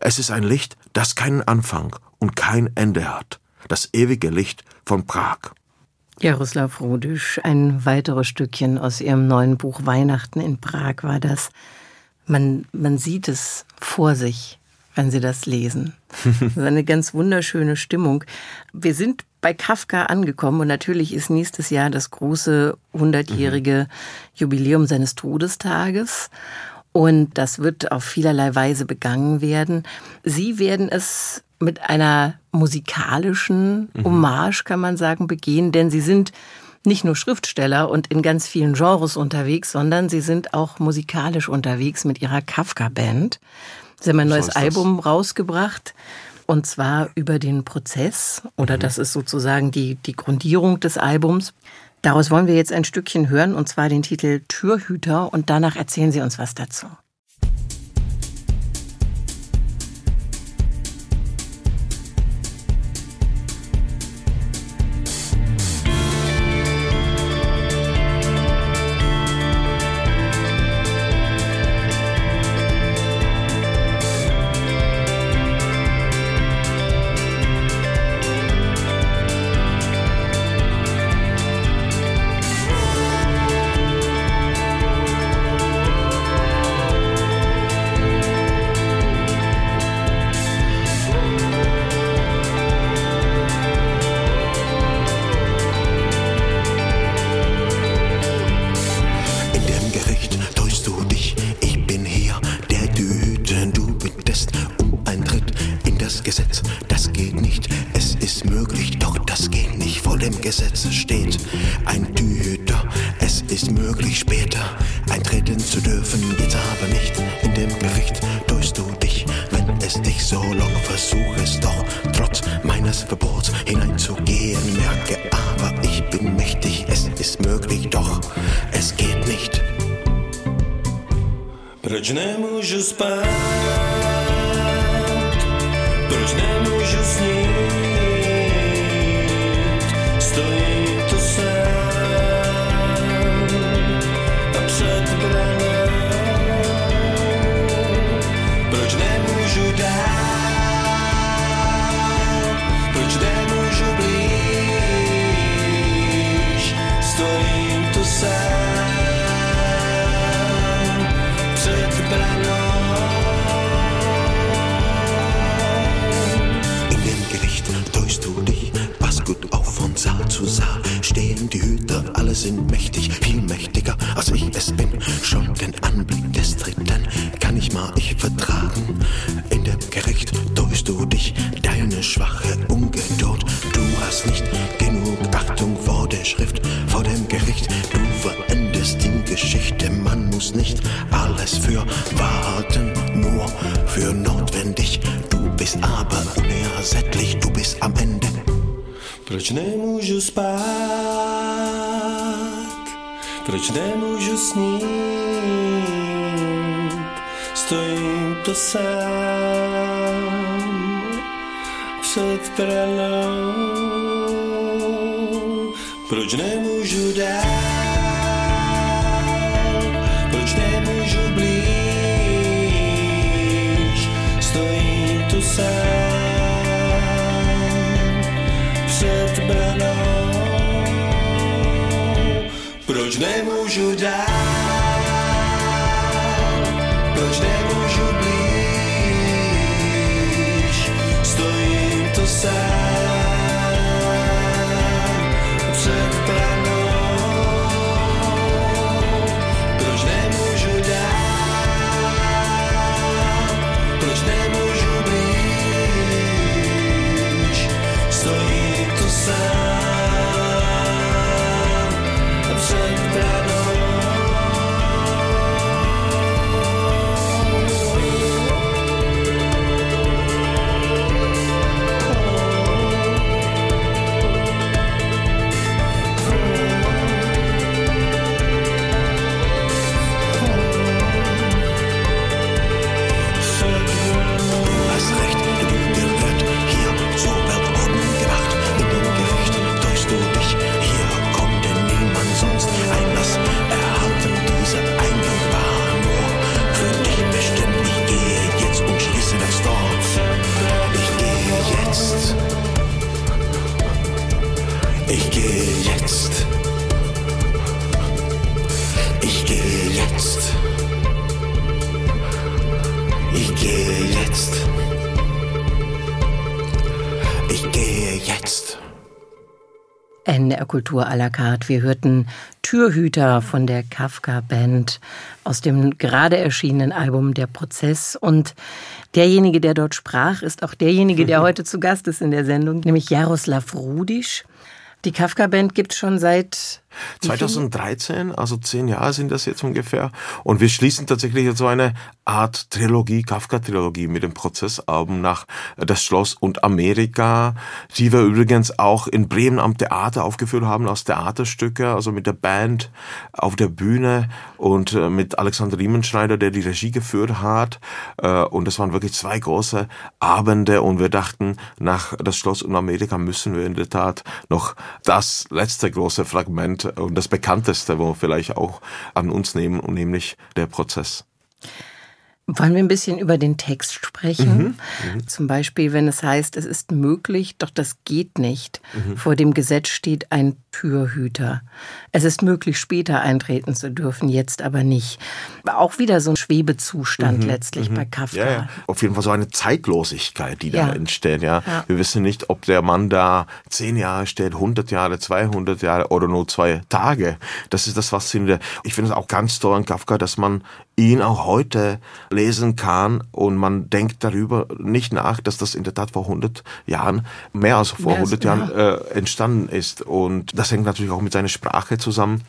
Es ist ein Licht, das keinen Anfang und kein Ende hat. Das ewige Licht von Prag. Jaroslav Rudisch, ein weiteres Stückchen aus Ihrem neuen Buch Weihnachten in Prag war das. Man, man sieht es vor sich, wenn Sie das lesen. Das ist eine ganz wunderschöne Stimmung. Wir sind bei Kafka angekommen und natürlich ist nächstes Jahr das große hundertjährige Jubiläum seines Todestages. Und das wird auf vielerlei Weise begangen werden. Sie werden es mit einer musikalischen Hommage, kann man sagen, begehen, denn Sie sind nicht nur Schriftsteller und in ganz vielen Genres unterwegs, sondern Sie sind auch musikalisch unterwegs mit Ihrer Kafka-Band. Sie haben ein neues. Album rausgebracht. Und zwar über den Prozess, oder Mhm. das ist sozusagen die, die Grundierung des Albums. Daraus wollen wir jetzt ein Stückchen hören, und zwar den Titel Türhüter, und danach erzählen Sie uns was dazu. Schrift, vor dem Gericht. Du verendest die Geschichte, man muss nicht alles für warten, nur für notwendig. Du bist aber unersättlich, du bist am Ende. Proč nemůžu spát? Proč nemůžu snít? Stojím to sám před branou. Proč nemůžu dál? Proč nemůžu blíž? Stojím tu sám před branou. Proč nemůžu dál? Proč nemůžu Kultur à la carte. Wir hörten Türhüter von der Kafka Band aus dem gerade erschienenen Album Der Prozess. Und derjenige, der dort sprach, ist auch derjenige, der heute zu Gast ist in der Sendung, nämlich Jaroslav Rudisch. Die Kafka Band gibt schon seit? 2013, also zehn Jahre sind das jetzt ungefähr. Und wir schließen tatsächlich jetzt so eine Art Trilogie, Kafka-Trilogie mit dem Prozessalbum nach Das Schloss und Amerika, die wir übrigens auch in Bremen am Theater aufgeführt haben als Theaterstücke, also mit der Band auf der Bühne und äh, mit Alexander Riemenschneider, der die Regie geführt hat. Äh, Und das waren wirklich zwei große Abende und wir dachten, nach Das Schloss und Amerika müssen wir in der Tat noch das letzte große Fragment und das bekannteste, wo wir vielleicht auch an uns nehmen, nämlich der Prozess. Wollen wir ein bisschen über den Text sprechen? Mhm, Zum Beispiel, wenn es heißt, es ist möglich, doch das geht nicht. Mhm. Vor dem Gesetz steht ein Türhüter. Es ist möglich, später eintreten zu dürfen, jetzt aber nicht. Auch wieder so ein Schwebezustand letztlich bei Kafka. Mhm, Ja, ja. Auf jeden Fall so eine Zeitlosigkeit, die Ja. da entsteht. Ja. Ja. Wir wissen nicht, ob der Mann da zehn Jahre steht, 100 Jahre, 200 Jahre oder nur zwei Tage. Das ist das Faszinierende. Ich finde es auch ganz toll an Kafka, dass man ihn auch heute lesen kann und man denkt darüber nicht nach, dass das in der Tat vor 100 Jahren, mehr als vor Mehr als- 100 Jahren äh, entstanden ist. Und das hängt natürlich auch mit seiner Sprache zusammen.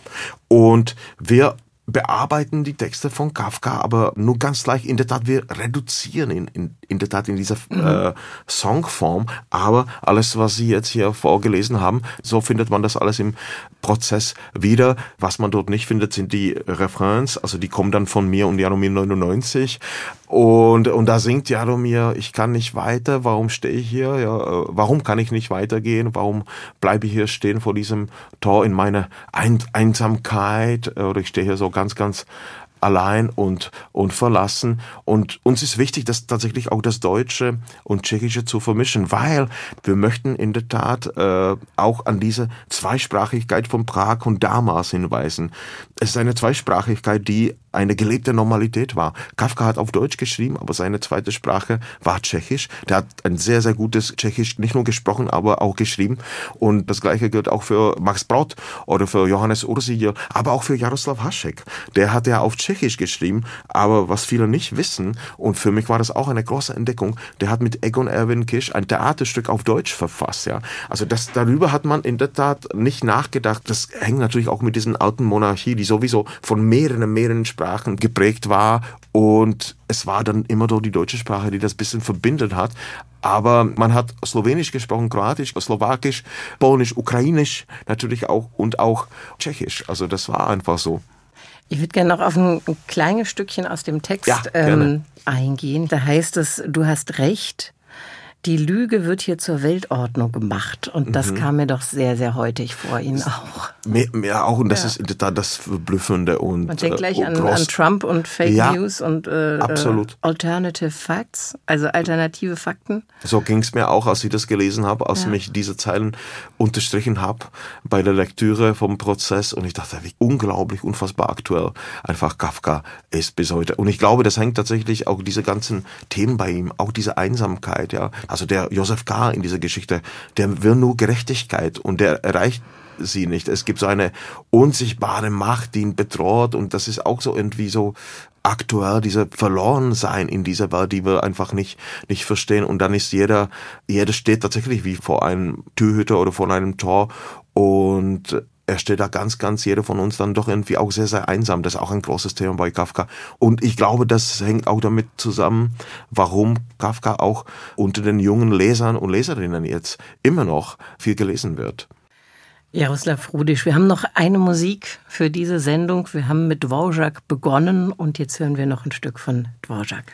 Und wir bearbeiten die Texte von Kafka, aber nur ganz leicht. In der Tat, wir reduzieren ihn in, in der Tat in dieser äh, Songform. Aber alles, was Sie jetzt hier vorgelesen haben, so findet man das alles im Prozess wieder. Was man dort nicht findet, sind die Refrains. Also die kommen dann von mir und Jaromir 99. Und, und da singt Jaromir, ich kann nicht weiter, warum stehe ich hier? Ja, äh, warum kann ich nicht weitergehen? Warum bleibe ich hier stehen vor diesem Tor in meiner Ein Einsamkeit? Äh, Oder ich stehe hier so ganz, ganz allein und, und verlassen. Und uns ist wichtig, das tatsächlich auch das Deutsche und Tschechische zu vermischen, weil wir möchten in der Tat äh, auch an diese Zweisprachigkeit von Prag und damals hinweisen. Es ist eine Zweisprachigkeit, die eine gelebte Normalität war. Kafka hat auf Deutsch geschrieben, aber seine zweite Sprache war Tschechisch. Der hat ein sehr, sehr gutes Tschechisch nicht nur gesprochen, aber auch geschrieben. Und das Gleiche gilt auch für Max Brod oder für Johannes Ursiger, aber auch für Jaroslav Hašek. Der hat ja auf Tschechisch geschrieben, aber was viele nicht wissen, und für mich war das auch eine große Entdeckung, der hat mit Egon Erwin Kisch ein Theaterstück auf Deutsch verfasst. Ja, Also das, darüber hat man in der Tat nicht nachgedacht. Das hängt natürlich auch mit diesen alten Monarchie, die sowieso von mehreren, mehreren Sprachen geprägt war. Und es war dann immer doch die deutsche Sprache, die das bisschen verbindet hat. Aber man hat Slowenisch gesprochen, Kroatisch, Slowakisch, Polnisch, Ukrainisch natürlich auch und auch Tschechisch. Also das war einfach so. Ich würde gerne noch auf ein, ein kleines Stückchen aus dem Text Ja, ähm, eingehen. Da heißt es, du hast recht. Die Lüge wird hier zur Weltordnung gemacht und das kam mir doch sehr, sehr heutig vor Ihnen auch. Mehr, mehr auch, und das Ja. ist Tat das Verblüffende und Man denkt gleich äh, an, an Trump und Fake Ja, News und äh, absolut. Äh, Alternative Facts, also alternative Fakten. So ging es mir auch, als ich das gelesen habe, als Ja. mich diese Zeilen unterstrichen habe bei der Lektüre vom Prozess und ich dachte, wie unglaublich, unfassbar aktuell einfach Kafka ist bis heute. Und ich glaube, das hängt tatsächlich auch diese ganzen Themen bei ihm, auch diese Einsamkeit, ja. Also der Josef K. in dieser Geschichte, der will nur Gerechtigkeit und der erreicht sie nicht. Es gibt so eine unsichtbare Macht, die ihn bedroht und das ist auch so irgendwie so aktuell, dieser Verlorensein in dieser Welt, die wir einfach nicht, nicht verstehen. Und dann ist jeder, jeder steht tatsächlich wie vor einem Türhüter oder vor einem Tor und er steht da ganz, ganz jeder von uns dann doch irgendwie auch sehr, sehr einsam. Das ist auch ein großes Thema bei Kafka. Und ich glaube, das hängt auch damit zusammen, warum Kafka auch unter den jungen Lesern und Leserinnen jetzt immer noch viel gelesen wird. Jaroslav Rudisch, wir haben noch eine Musik für diese Sendung. Wir haben mit Dvorak begonnen und jetzt hören wir noch ein Stück von Dvorak.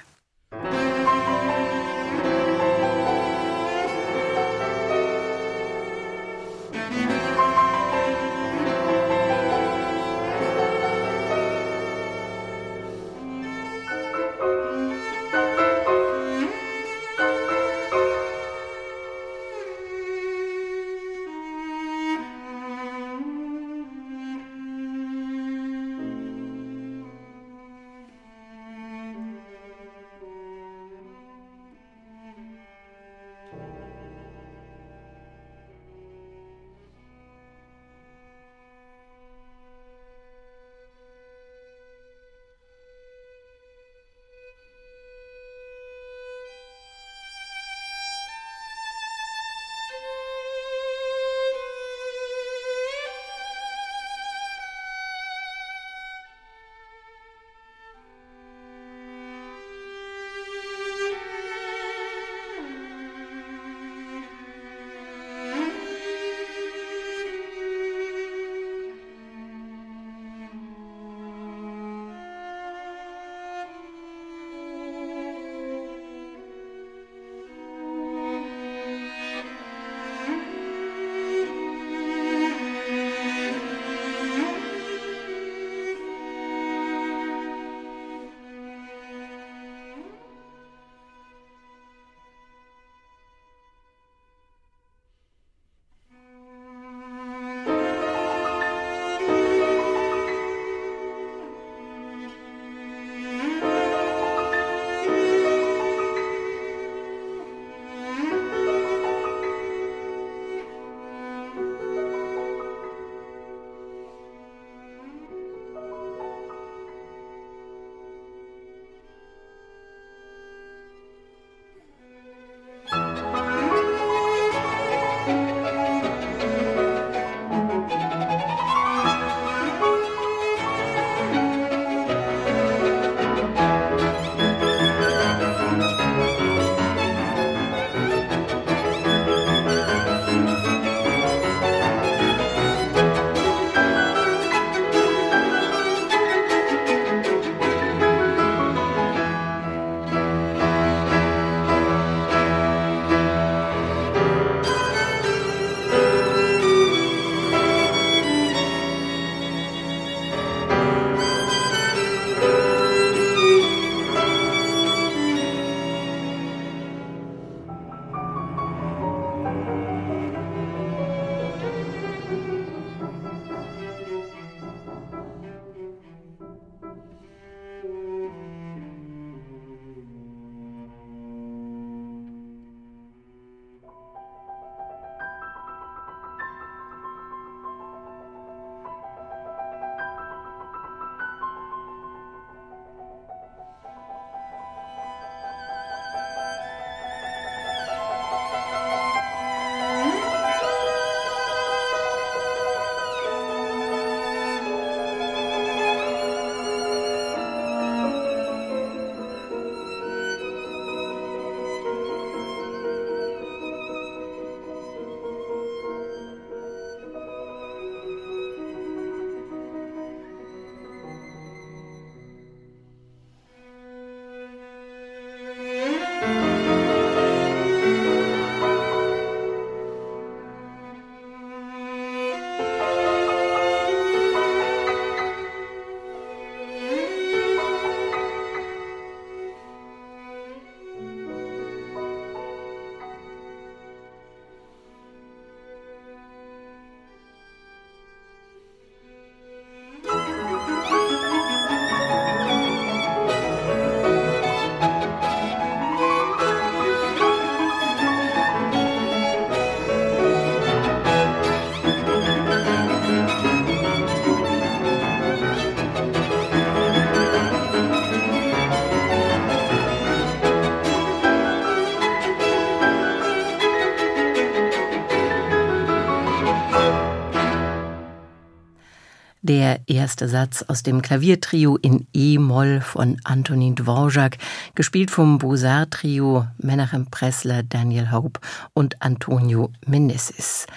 Der erste Satz aus dem Klaviertrio in E-Moll von Antonin Dvorak, gespielt vom Beaux-Arts-Trio Menachem Pressler, Daniel Hope und Antonio Meneses.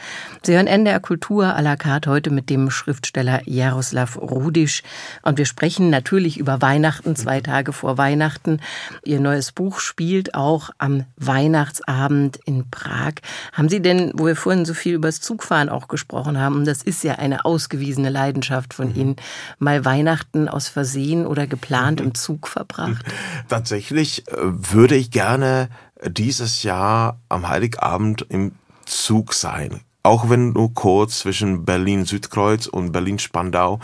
Sie hören NDR Kultur à la carte heute mit dem Schriftsteller Jaroslav Rudisch und wir sprechen natürlich über Weihnachten, zwei Tage vor Weihnachten. Ihr neues Buch spielt auch am Weihnachtsabend in Prag. Haben Sie denn, wo wir vorhin so viel über das Zugfahren auch gesprochen haben, das ist ja eine ausgewiesene Leidenschaft von Ihnen, mal Weihnachten aus Versehen oder geplant im Zug verbracht? Tatsächlich äh, würde ich gerne dieses Jahr am Heiligabend im Zug sein. Auch wenn nur kurz zwischen Berlin Südkreuz und Berlin Spandau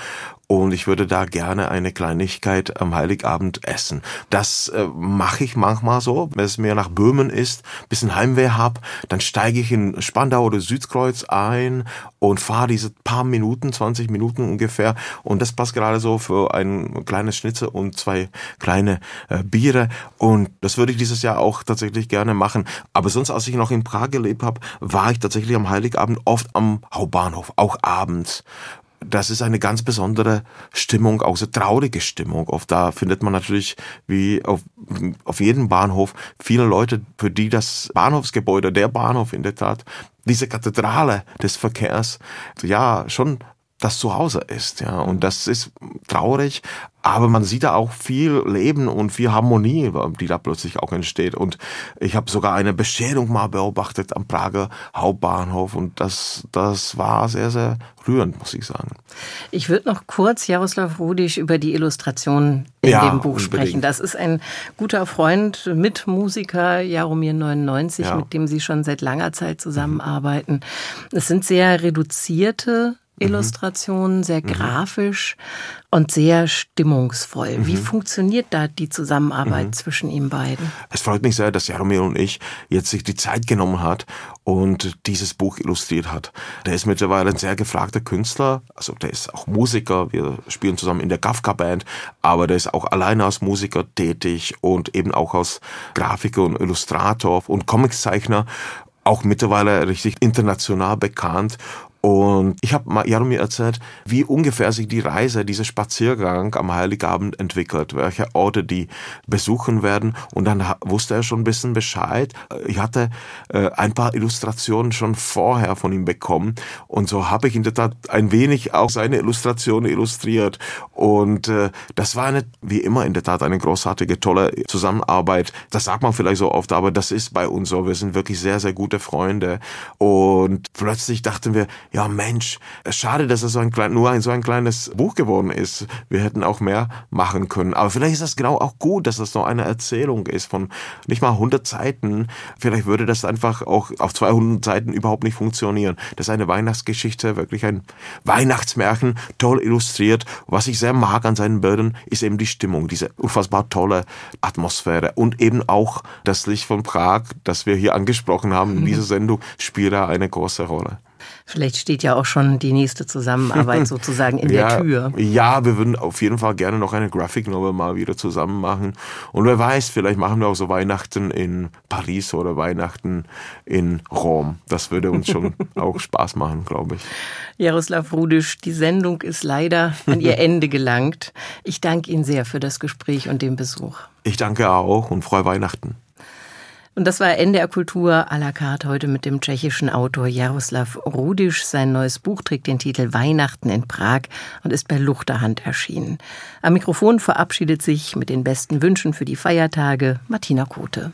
und ich würde da gerne eine Kleinigkeit am Heiligabend essen. Das äh, mache ich manchmal so, wenn es mir nach Böhmen ist, bisschen Heimweh hab, dann steige ich in Spandau oder Südkreuz ein und fahre diese paar Minuten, 20 Minuten ungefähr und das passt gerade so für ein kleines Schnitzel und zwei kleine äh, Biere und das würde ich dieses Jahr auch tatsächlich gerne machen. Aber sonst, als ich noch in Prag gelebt habe, war ich tatsächlich am Heiligabend oft am Hauptbahnhof, auch abends das ist eine ganz besondere Stimmung, auch so traurige Stimmung. Oft da findet man natürlich, wie auf, auf jedem Bahnhof, viele Leute, für die das Bahnhofsgebäude, der Bahnhof in der Tat, diese Kathedrale des Verkehrs, ja, schon das Zuhause ist, ja. Und das ist traurig, aber man sieht da auch viel Leben und viel Harmonie, die da plötzlich auch entsteht. Und ich habe sogar eine Bescherung mal beobachtet am Prager Hauptbahnhof und das, das war sehr, sehr rührend, muss ich sagen. Ich würde noch kurz, Jaroslav Rudisch, über die Illustration in Ja, dem Buch unbedingt. sprechen. Das ist ein guter Freund, Mitmusiker Jaromir 99, Ja. Mhm. mit dem Sie schon seit langer Zeit zusammenarbeiten. Es sind sehr reduzierte Mhm. Illustrationen, sehr grafisch und sehr stimmungsvoll. Mhm. Wie funktioniert da die Zusammenarbeit zwischen Ihnen beiden? Es freut mich sehr, dass Jaromir und ich jetzt sich die Zeit genommen hat und dieses Buch illustriert hat. Der ist mittlerweile ein sehr gefragter Künstler, also der ist auch Musiker, wir spielen zusammen in der Kafka Band, aber der ist auch alleine als Musiker tätig und eben auch als Grafiker und Illustrator und Comiczeichner, auch mittlerweile richtig international bekannt und ich habe Jaromir erzählt, wie ungefähr sich die Reise, dieser Spaziergang am Heiligabend entwickelt, welche Orte die besuchen werden. Und dann wusste er schon ein bisschen Bescheid. Ich hatte äh, ein paar Illustrationen schon vorher von ihm bekommen. Und so habe ich in der Tat ein wenig auch seine Illustrationen illustriert. Und äh, das war eine, wie immer in der Tat eine großartige, tolle Zusammenarbeit. Das sagt man vielleicht so oft, aber das ist bei uns so. Wir sind wirklich sehr, sehr gute Freunde. Und plötzlich dachten wir, ja Mensch, schade, dass es so ein klein, nur ein so ein kleines Buch geworden ist. Wir hätten auch mehr machen können. Aber vielleicht ist das genau auch gut, dass das noch eine Erzählung ist von nicht mal 100 Seiten. Vielleicht würde das einfach auch auf 200 Seiten überhaupt nicht funktionieren. Das ist eine Weihnachtsgeschichte, wirklich ein Weihnachtsmärchen, toll illustriert. Was ich sehr mag an seinen Bildern, ist eben die Stimmung, diese unfassbar tolle Atmosphäre und eben auch das Licht von Prag, das wir hier angesprochen haben in dieser Sendung, spielt da eine große Rolle. Vielleicht steht ja auch schon die nächste Zusammenarbeit sozusagen in ja, der Tür. Ja, wir würden auf jeden Fall gerne noch eine Graphic Novel mal wieder zusammen machen. Und wer weiß, vielleicht machen wir auch so Weihnachten in Paris oder Weihnachten in Rom. Das würde uns schon auch Spaß machen, glaube ich. Jaroslav Rudisch, die Sendung ist leider an ihr Ende gelangt. Ich danke Ihnen sehr für das Gespräch und den Besuch. Ich danke auch und frohe Weihnachten. Und das war NDR Kultur à la carte heute mit dem tschechischen Autor Jaroslav Rudisch. Sein neues Buch trägt den Titel Weihnachten in Prag und ist bei Luchterhand erschienen. Am Mikrofon verabschiedet sich mit den besten Wünschen für die Feiertage Martina Kote.